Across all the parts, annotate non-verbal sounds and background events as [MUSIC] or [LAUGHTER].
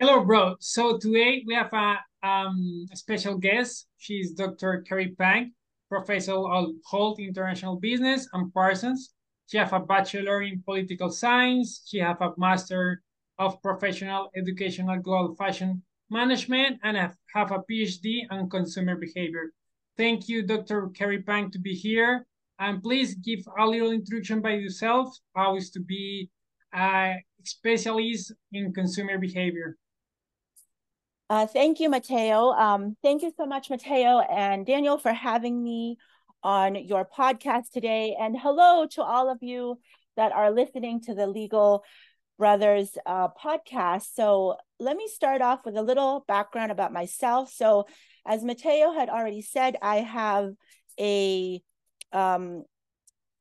Hello, bro. So today we have a, um, a special guest. She's Dr. Cary Pang, professor of Hult International Business and Parsons. She has a bachelor in political science. She has a master of professional educational global fashion management and have, have a PhD on consumer behavior. Thank you, Dr. Cary Pang, to be here. And please give a little introduction by yourself, how is to be a specialist in consumer behavior. Uh, thank you, Mateo. Um, thank you so much, Mateo and Daniel, for having me on your podcast today. And hello to all of you that are listening to the Legal Brothers uh, podcast. So let me start off with a little background about myself. So, as Mateo had already said, I have a um,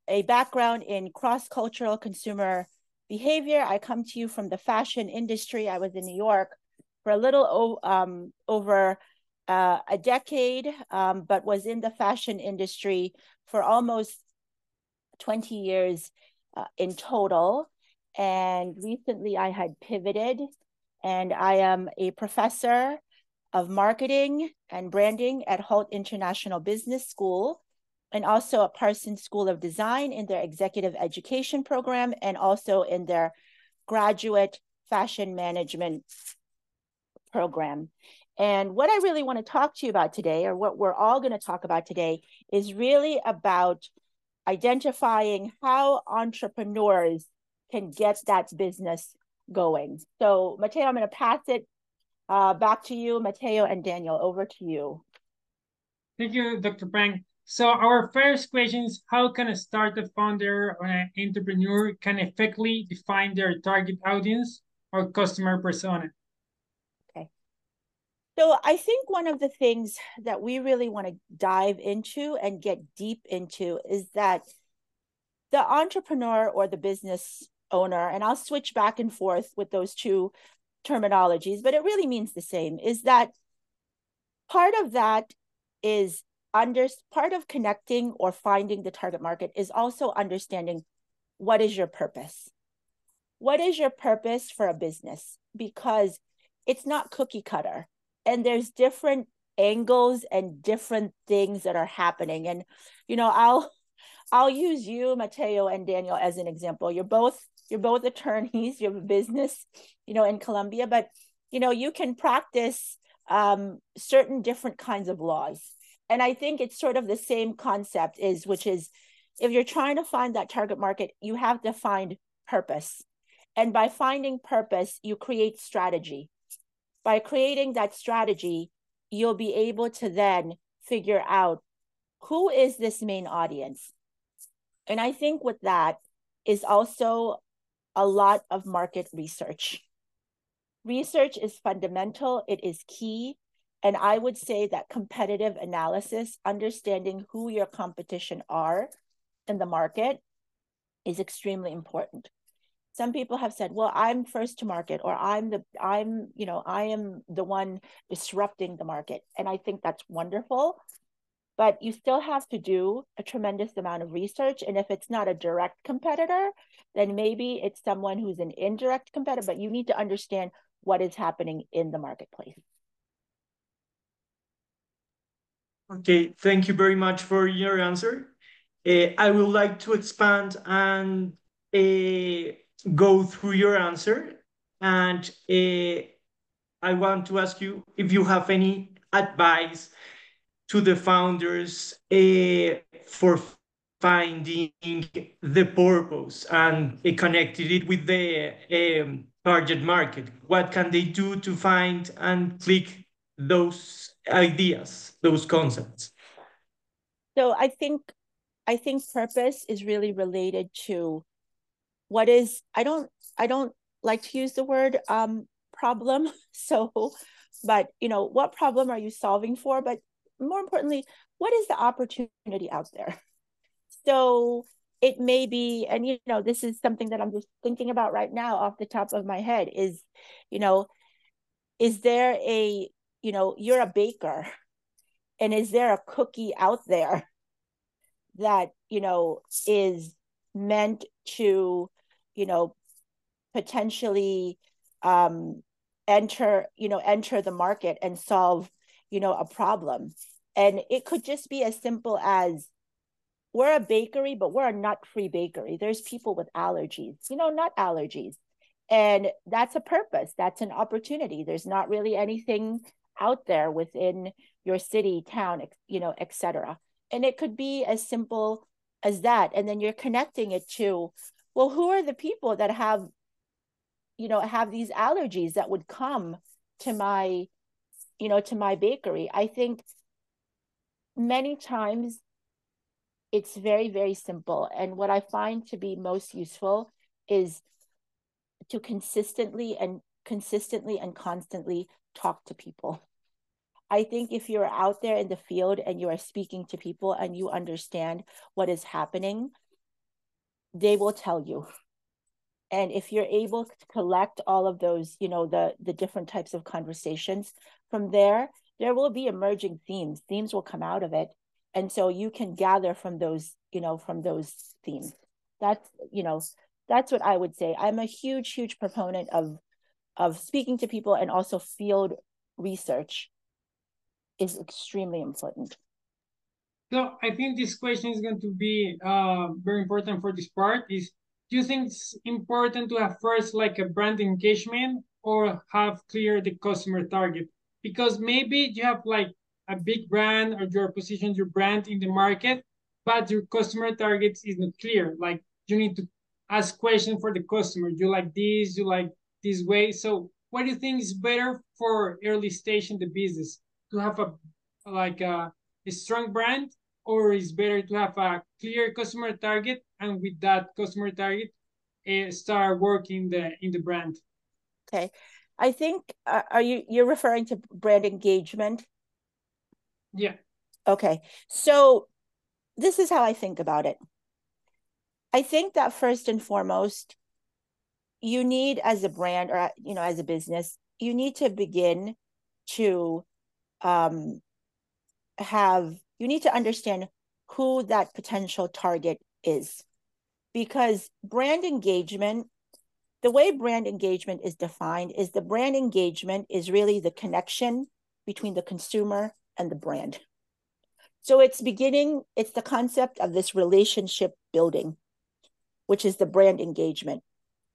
a background in cross cultural consumer behavior. I come to you from the fashion industry. I was in New York for a little um, over uh, a decade, um, but was in the fashion industry for almost 20 years uh, in total. And recently I had pivoted, and I am a professor of marketing and branding at Hult International Business School and also at Parsons School of Design in their executive education program and also in their graduate fashion management program. And what I really want to talk to you about today, or what we're all going to talk about today, is really about identifying how entrepreneurs can get that business going. So, Mateo, I'm going to pass it uh, back to you, Mateo and Daniel. Over to you. Thank you, Dr. Pang. So our first question is how can a startup founder or an entrepreneur can effectively define their target audience or customer persona? So I think one of the things that we really want to dive into and get deep into is that the entrepreneur or the business owner, and I'll switch back and forth with those two terminologies, but it really means the same, is that part of that is under part of connecting or finding the target market is also understanding what is your purpose? What is your purpose for a business? Because it's not cookie cutter and there's different angles and different things that are happening. And you know i'll i'll use you mateo and daniel as an example. You're both you're both attorneys you have a business you know in colombia but you know you can practice um, certain different kinds of laws. And i think it's sort of the same concept is which is if you're trying to find that target market you have to find purpose. And by finding purpose you create strategy by creating that strategy, you'll be able to then figure out who is this main audience. And I think with that is also a lot of market research. Research is fundamental, it is key. And I would say that competitive analysis, understanding who your competition are in the market, is extremely important some people have said well i'm first to market or i'm the i'm you know i am the one disrupting the market and i think that's wonderful. But you still have to do a tremendous amount of research and if it's not a direct competitor then maybe it's someone who's an indirect competitor but you need to understand what is happening in the marketplace. Okay thank you very much for your answer. Uh, i would like to expand and uh, go through your answer. And uh, I want to ask you if you have any advice to the founders uh, for finding the purpose and uh, connected it with the um, target market. What can they do to find and click those ideas, those concepts? So I think I think purpose is really related to what is i don't i don't like to use the word um problem. [LAUGHS] So but you know what problem are you solving for? But more importantly what is the opportunity out there? So it may be and you know this is something that i'm just thinking about right now off the top of my head is you know is there a you know you're a baker and is there a cookie out there that you know is meant to you know, potentially um, enter you know enter the market and solve you know a problem. And it could just be as simple as we're a bakery but we're a nut free bakery. There's people with allergies you know nut allergies. And that's a purpose. That's an opportunity. There's not really anything out there within your city town you know etc and it could be as simple as that. And then you're connecting it to well who are the people that have you know have these allergies that would come to my you know to my bakery? I think many times it's very very simple. And what i find to be most useful is to consistently and consistently and constantly talk to people. I think if you're out there in the field and you are speaking to people and you understand what is happening they will tell you. And if you're able to collect all of those you know the the different types of conversations from there there will be emerging themes. Themes will come out of it. And so you can gather from those you know from those themes. That's you know that's what i would say. I'm a huge huge proponent of of speaking to people and also field research is extremely important so i think this question is going to be uh, very important for this part is do you think it's important to have first like a brand engagement or have clear the customer target? Because maybe you have like a big brand or you're position your brand in the market, but your customer target is not clear. Like you need to ask questions for the customer. You like this, you like this way. So what do you think is better for early stage in the business? To have a like a, a strong brand or is better to have a clear customer target and with that customer target uh, start working the in the brand. Okay. I think uh, are you you're referring to brand engagement? Yeah. Okay. So this is how i think about it. I think that first and foremost you need as a brand or you know as a business you need to begin to um have you need to understand who that potential target is. Because brand engagement, the way brand engagement is defined is the brand engagement is really the connection between the consumer and the brand. So it's beginning, it's the concept of this relationship building, which is the brand engagement.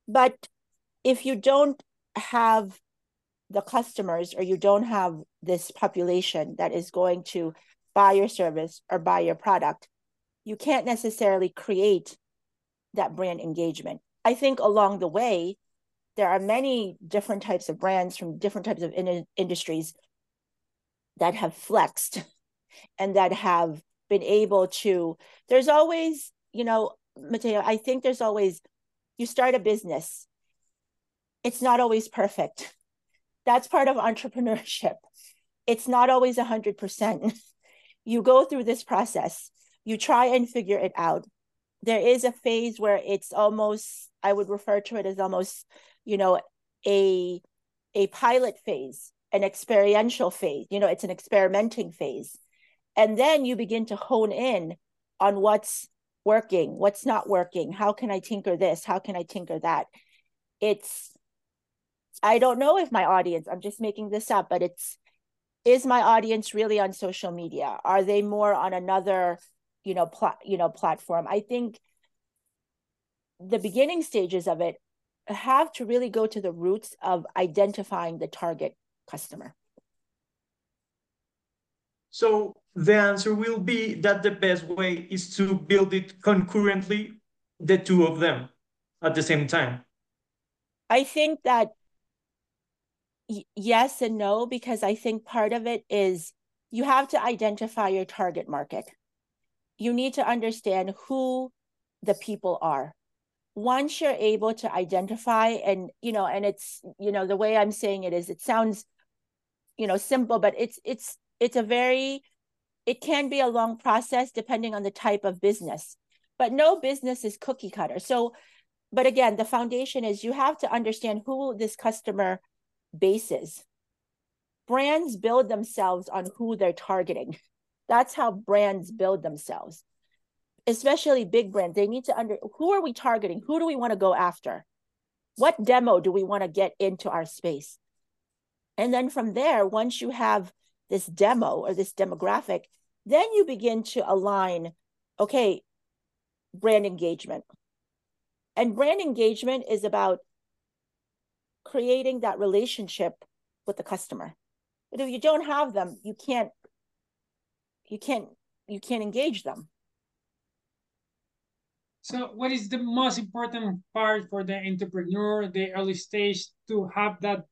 But if you don't have the customers or you don't have this population that is going to buy your service or buy your product, you can't necessarily create that brand engagement. I think along the way, there are many different types of brands from different types of in- industries that have flexed [LAUGHS] and that have been able to. There's always, you know, Mateo, I think there's always, you start a business, it's not always perfect. That's part of [LAUGHS] entrepreneurship. It's not always 100%. You go through this process you try and figure it out. There is a phase where it's almost i would refer to it as almost you know a a pilot phase an experiential phase you know it's an experimenting phase. And then you begin to hone in on what's working what's not working how can i tinker this how can i tinker that? It's i don't know if my audience i'm just making this up but it's is my audience really on social media? Are they more on another you know plat you know platform? I think the beginning stages of it have to really go to the roots of identifying the target customer. So the answer will be that the best way is to build it concurrently the two of them at the same time. I think that yes and no because i think part of it is you have to identify your target market. You need to understand who the people are. Once you're able to identify and you know and it's you know the way i'm saying it is it sounds you know simple but it's it's it's a very it can be a long process depending on the type of business but no business is cookie cutter. So but again the foundation is you have to understand who this customer bases. Brands build themselves on who they're targeting. That's how brands build themselves. Especially big brands, they need to under who are we targeting? Who do we want to go after? What demo do we want to get into our space? And then from there, once you have this demo or this demographic, then you begin to align, okay, brand engagement. And brand engagement is about creating that relationship with the customer. But if you don't have them, you can't you can't you can't engage them. So what is the most important part for the entrepreneur, the early stage to have that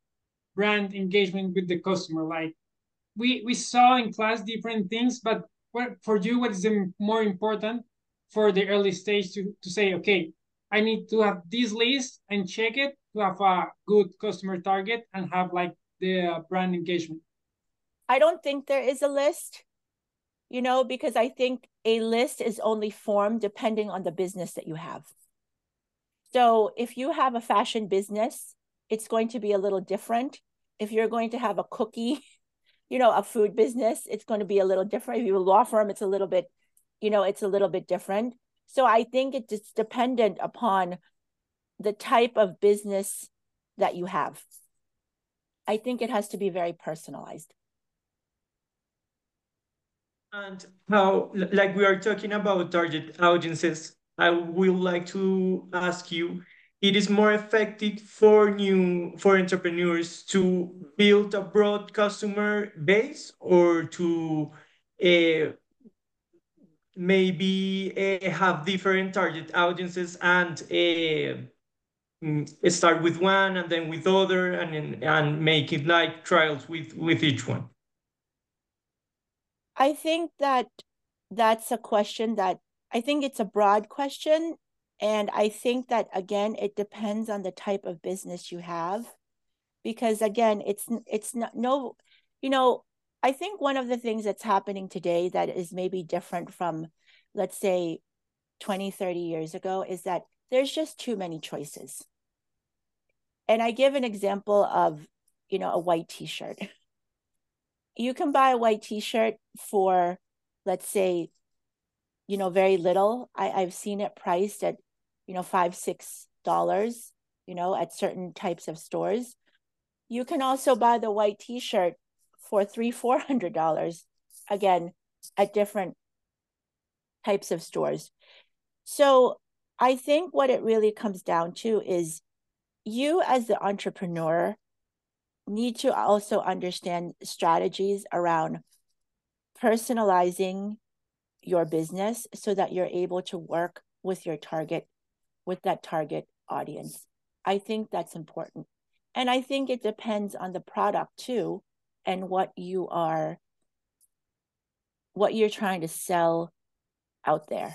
brand engagement with the customer? Like we we saw in class different things, but what for you, what is the more important for the early stage to, to say, okay, I need to have this list and check it to have a good customer target and have like the uh, brand engagement? I don't think there is a list, you know, because I think a list is only formed depending on the business that you have. So if you have a fashion business, it's going to be a little different. If you're going to have a cookie, [LAUGHS] you know, a food business, it's going to be a little different. If you're a law firm, it's a little bit, you know, it's a little bit different. So I think it's dependent upon the type of business that you have. I think it has to be very personalized. And how, like we are talking about target audiences, I would like to ask you, it is more effective for new, for entrepreneurs to build a broad customer base or to uh, maybe uh, have different target audiences and uh, Mm, start with one and then with other and and make it like trials with with each one. I think that that's a question that i think it's a broad question and i think that again it depends on the type of business you have because again it's it's not no you know i think one of the things that's happening today that is maybe different from let's say 20 30 years ago is that there's just too many choices. And I give an example of, you know, a white t-shirt. You can buy a white t-shirt for, let's say, you know, very little. I, I've seen it priced at, you know, five, six dollars, you know, at certain types of stores. You can also buy the white t-shirt for three, four hundred dollars, again, at different types of stores. So I think what it really comes down to is you as the entrepreneur need to also understand strategies around personalizing your business so that you're able to work with your target with that target audience. I think that's important. And I think it depends on the product too and what you are what you're trying to sell out there.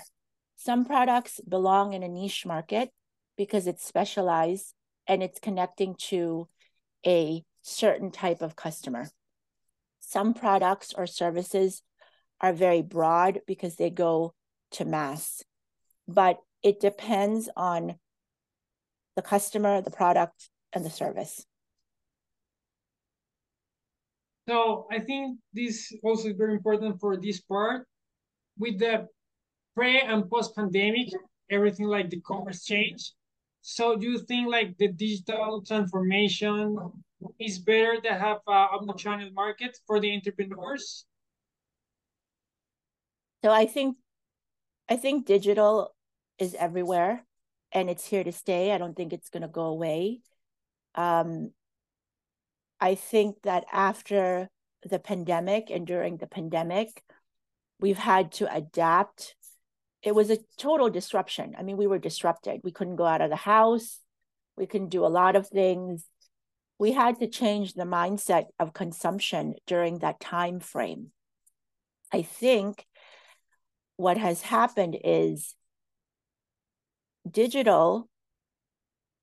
Some products belong in a niche market because it's specialized and it's connecting to a certain type of customer. Some products or services are very broad because they go to mass, but it depends on the customer, the product, and the service. So I think this also is very important for this part. With the pre and post pandemic, everything like the commerce change. So do you think like the digital transformation is better to have a omni-channel market for the entrepreneurs? So I think I think digital is everywhere and it's here to stay. I don't think it's going to go away. Um, I think that after the pandemic and during the pandemic, we've had to adapt it was a total disruption. I mean, we were disrupted. We couldn't go out of the house. We couldn't do a lot of things. We had to change the mindset of consumption during that time frame. I think what has happened is digital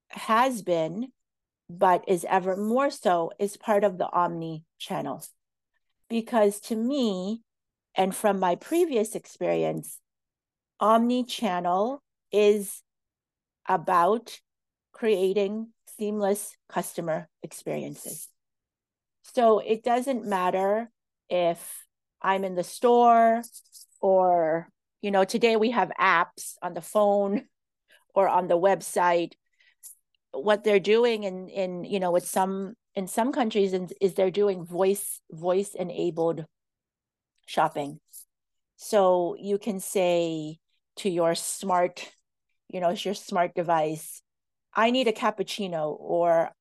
has been, but is ever more so, is part of the omni channel. Because to me, and from my previous experience, omni-channel is about creating seamless customer experiences. So it doesn't matter if I'm in the store or, you know, today we have apps on the phone [LAUGHS] or on the website. what they're doing in in you know with some in some countries is, is they're doing voice voice enabled shopping so you can say to your smart you know your smart device. I need a cappuccino or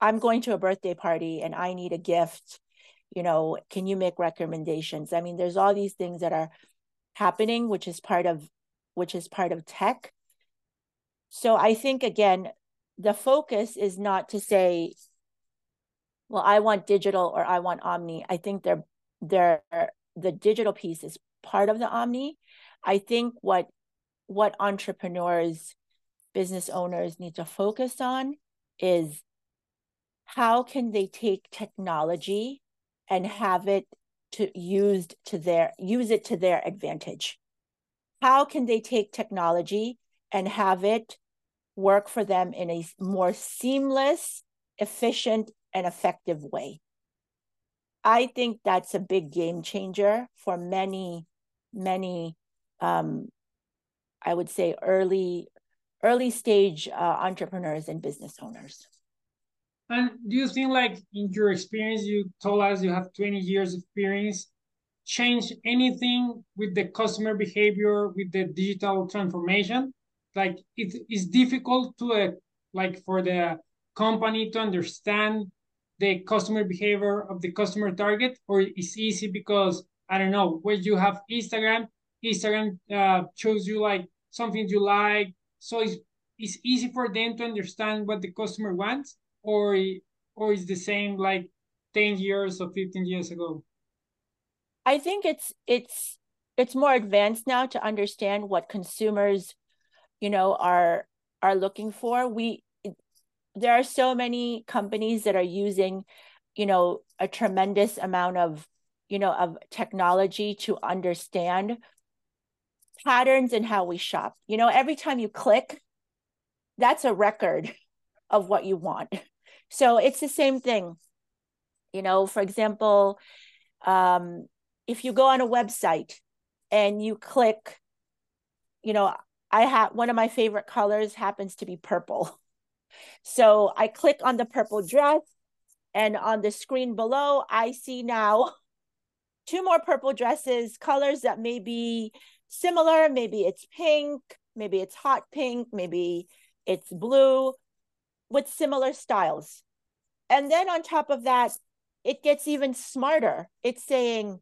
i'm going to a birthday party and i need a gift. You know can you make recommendations? I mean there's all these things that are happening which is part of which is part of tech. So i think again the focus is not to say well i want digital or i want omni. I think they're they're the digital piece is part of the omni. I think what what entrepreneurs business owners need to focus on is how can they take technology and have it to used to their use it to their advantage how can they take technology and have it work for them in a more seamless, efficient, and effective way. I think that's a big game changer for many, many, um, I would say, early, early stage uh, entrepreneurs and business owners. And do you think, like in your experience, you told us you have 20 years experience, change anything with the customer behavior, with the digital transformation? like it is difficult to uh, like for the company to understand the customer behavior of the customer target or it's easy because i don't know when you have instagram instagram uh, shows you like something you like. So it's, it's easy for them to understand what the customer wants or or is the same like 10 years or 15 years ago. I think it's it's it's more advanced now to understand what consumers you know are are looking for. We there are so many companies that are using you know a tremendous amount of you know of technology to understand patterns in how we shop. You know every time you click that's a record of what you want. So it's the same thing. You know for example um, if you go on a website and you click you know I have one of my favorite colors happens to be purple. So I click on the purple dress and on the screen below, I see now two more purple dresses, colors that may be similar. Maybe it's pink, maybe it's hot pink, maybe it's blue with similar styles. And then on top of that, it gets even smarter. It's saying,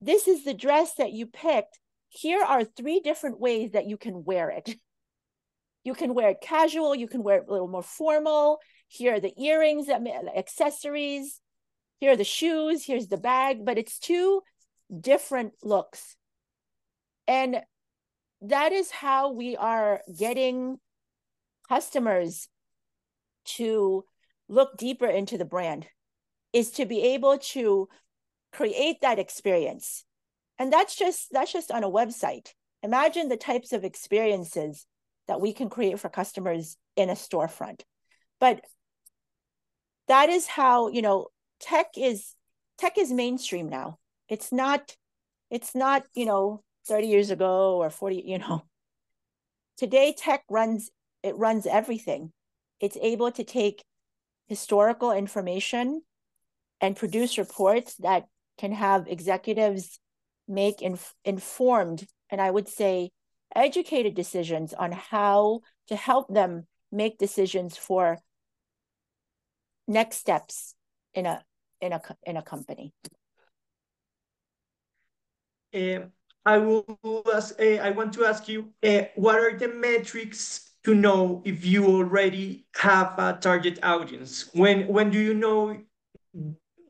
this is the dress that you picked here are three different ways that you can wear it. [LAUGHS] You can wear it casual, you can wear it a little more formal. Here are the earrings, the accessories. Here are the shoes, here's the bag, but it's two different looks. And that is how we are getting customers to look deeper into the brand is to be able to create that experience. And that's just that's just on a website. Imagine the types of experiences that we can create for customers in a storefront. But that is how you know tech is tech is mainstream now. It's not it's not you know 30 years ago or 40 you know today tech runs it runs everything it's able to take historical information and produce reports that can have executives make inf- informed and I would say educated decisions on how to help them make decisions for next steps in a in a in a company. Uh, I will ask, uh, I want to ask you, uh, what are the metrics to know if you already have a target audience? When when do you know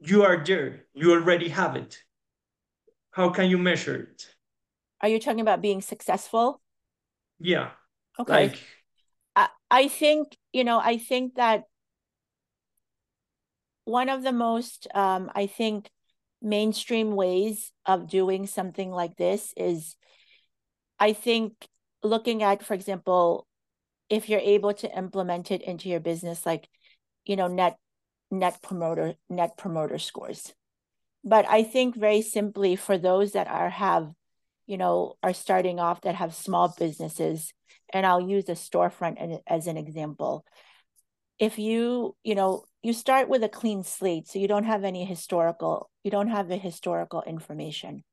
you are there? You already have it. How can you measure it? Are you talking about being successful? Yeah. Okay. Like... I, I think, you know, I think that one of the most, um, I think, mainstream ways of doing something like this is, I think, looking at, for example, if you're able to implement it into your business, like, you know, net net promoter net promoter scores but I think very simply for those that are have, you know, are starting off that have small businesses, and I'll use a storefront as an example. If you, you know, you start with a clean slate, so you don't have any historical, you don't have the historical information.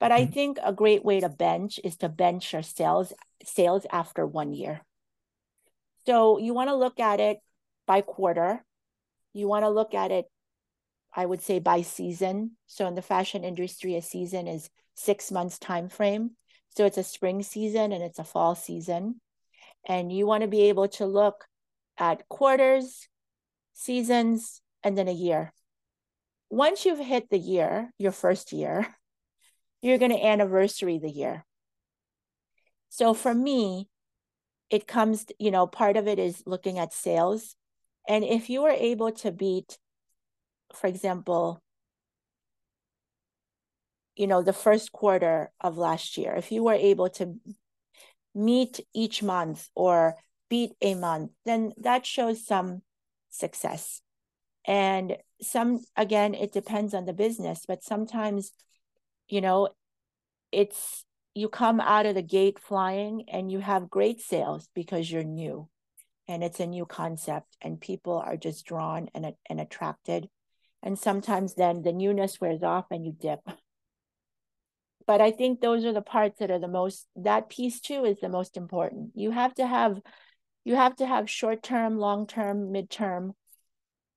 But mm-hmm. I think a great way to bench is to bench your sales sales after one year. So you want to look at it by quarter. You want to look at it, I would say, by season. So in the fashion industry, a season is six months time frame. So it's a spring season and it's a fall season. And you want to be able to look at quarters, seasons, and then a year. Once you've hit the year, your first year, [LAUGHS] you're going to anniversary the year. So for me, it comes, you know, part of it is looking at sales. And if you were able to beat, for example, you know, the first quarter of last year, if you were able to meet each month or beat a month, then that shows some success. And some, again, it depends on the business, but sometimes, you know, it's you come out of the gate flying and you have great sales because you're new and it's a new concept and people are just drawn and, and attracted. And sometimes then the newness wears off and you dip. But I think those are the parts that are the most, that piece too is the most important. You have to have, you have to have short term, long term, mid term.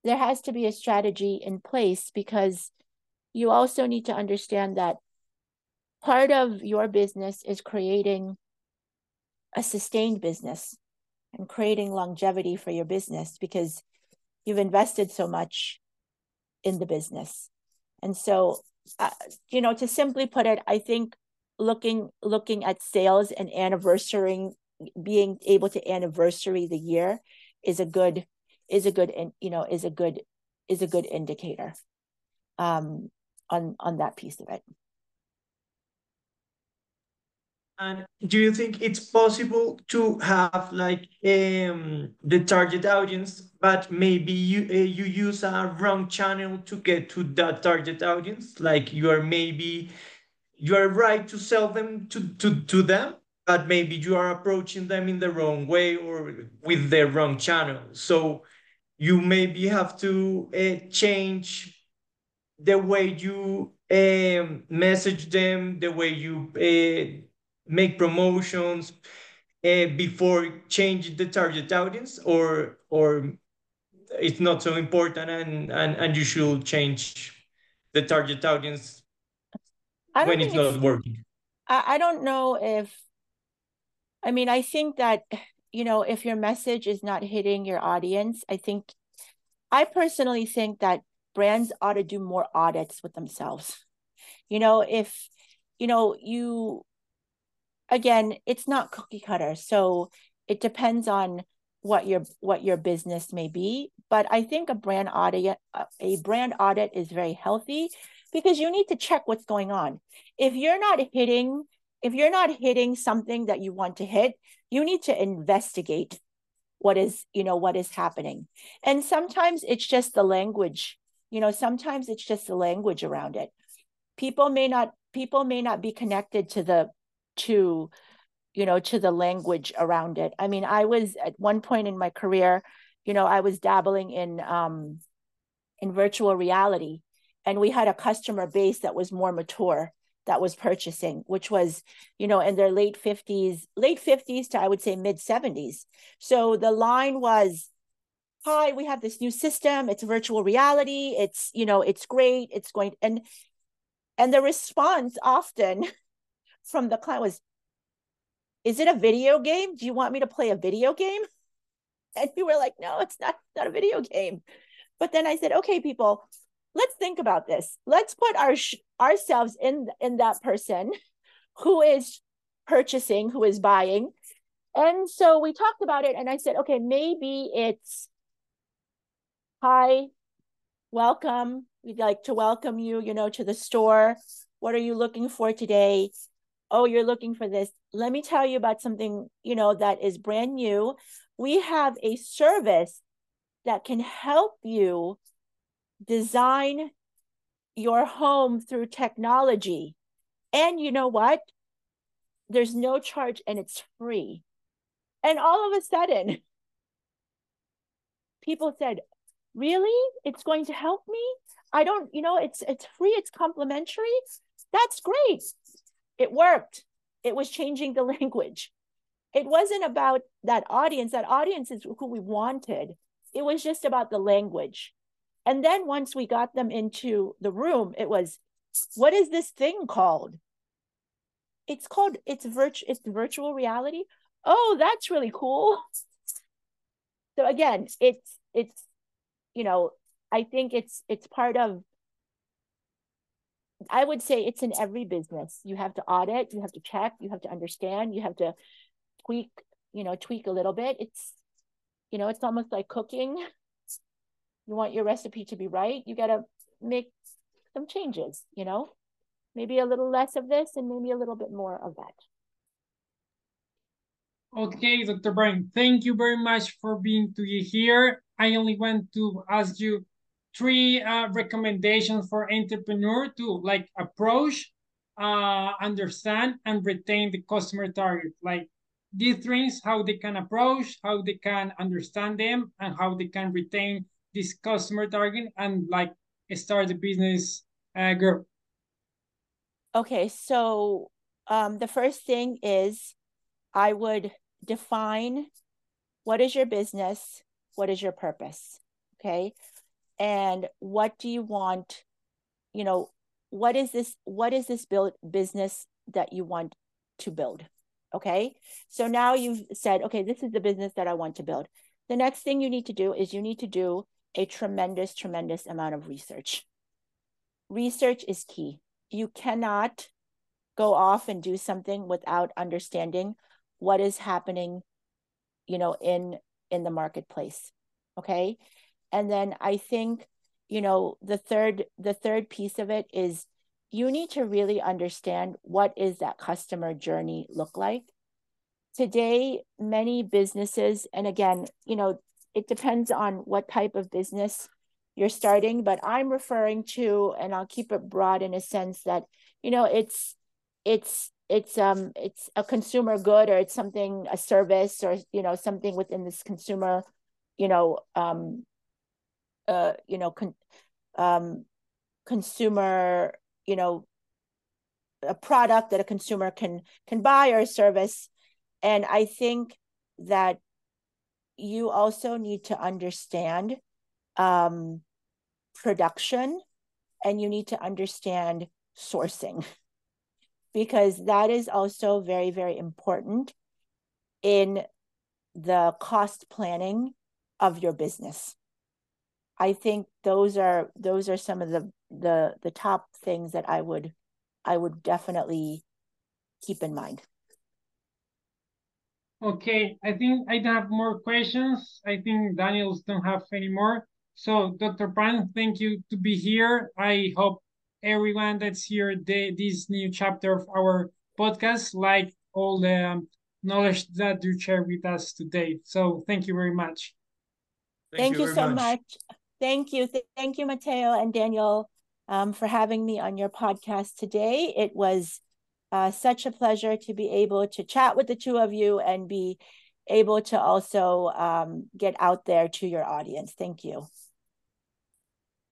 There has to be a strategy in place because you also need to understand that part of your business is creating a sustained business and creating longevity for your business because you've invested so much in the business. And so uh, you know to simply put it i think looking looking at sales and anniversarying being able to anniversary the year is a good is a good you know is a good is a good indicator um on on that piece of it and do you think it's possible to have like um, the target audience, but maybe you uh, you use a wrong channel to get to that target audience? Like you are maybe you are right to sell them to to to them, but maybe you are approaching them in the wrong way or with the wrong channel. So you maybe have to uh, change the way you um, message them, the way you. Uh, make promotions uh, before changing the target audience or or it's not so important and and, and you should change the target audience when it's not working I, I don't know if i mean i think that you know if your message is not hitting your audience i think i personally think that brands ought to do more audits with themselves you know if you know you again, it's not cookie cutter. So it depends on what your what your business may be. But I think a brand audit a brand audit is very healthy because you need to check what's going on. If you're not hitting if you're not hitting something that you want to hit, you need to investigate what is you know what is happening. And sometimes it's just the language you know sometimes it's just the language around it. People may not people may not be connected to the to you know to the language around it. I mean i was at one point in my career you know i was dabbling in um in virtual reality and we had a customer base that was more mature that was purchasing which was you know in their late 50s late 50s to i would say mid 70s so the line was hi we have this new system it's virtual reality it's you know it's great it's going and and the response often [LAUGHS] from the client was, is it a video game? Do you want me to play a video game? [LAUGHS] And we were like, no, it's not, not a video game. But then I said, okay, people, let's think about this. Let's put our ourselves in in that person who is purchasing, who is buying. And so we talked about it and I said, okay, maybe it's hi, welcome. We'd like to welcome you, you know, to the store. What are you looking for today? oh, you're looking for this. Let me tell you about something, you know, that is brand new. We have a service that can help you design your home through technology. And you know what? there's no charge and it's free. And all of a sudden, people said, really? It's going to help me? I don't, you know, it's it's free, it's complimentary. That's great. It worked. It was changing the [LAUGHS] language. It wasn't about that audience. That audience is who we wanted. It was just about the language. And then once we got them into the room, it was, what is this thing called? It's called, it's virtual, it's virtual reality. Oh, that's really cool. [LAUGHS] So again, it's, it's, you know, I think it's, it's part of, I would say it's in every business. You have to audit, you have to check, you have to understand, you have to tweak, you know, tweak a little bit. It's, you know, it's almost like cooking [LAUGHS] you want your recipe to be right, you got to make some changes, you know, maybe a little less of this and maybe a little bit more of that. Okay, Dr. Brian, thank you very much for being to be here. I only want to ask you three uh, recommendations for entrepreneur to like approach, uh, understand, and retain the customer target. Like these things, how they can approach, how they can understand them, and how they can retain this customer target and like start the business uh, grow? Okay, so um, the first thing is I would define what is your business, what is your purpose, okay, and what do you want, you know, what is this what is this build business that you want to build okay? So now you've said okay this is the business that i want to build. The next thing you need to do is you need to do a tremendous, tremendous amount of research. Research is key. You cannot go off and do something without understanding what is happening, you know, in in the marketplace. Okay. And then I think, you know, the third the third piece of it is you need to really understand what is that customer journey look like today many businesses and again you know it depends on what type of business you're starting but i'm referring to and i'll keep it broad in a sense that you know it's it's it's um it's a consumer good or it's something a service or you know something within this consumer you know um uh you know con, um consumer you know a product that a consumer can can buy or a service. And i think that you also need to understand um, production and you need to understand sourcing because that is also very, very important in the cost planning of your business. I think those are those are some of the the the top things that I would I would definitely keep in mind. Okay, I think I don't have more questions. I think Daniels don't have any more. So, Dr. Pan, thank you to be here. I hope everyone that's here the, this new chapter of our podcast like all the um, knowledge that you share with us today. So, thank you very much. Thank, thank you, you so much. much. Thank you. Thank you, Mateo and Daniel, um, for having me on your podcast today. It was uh, such a pleasure to be able to chat with the two of you and be able to also um, get out there to your audience. Thank you.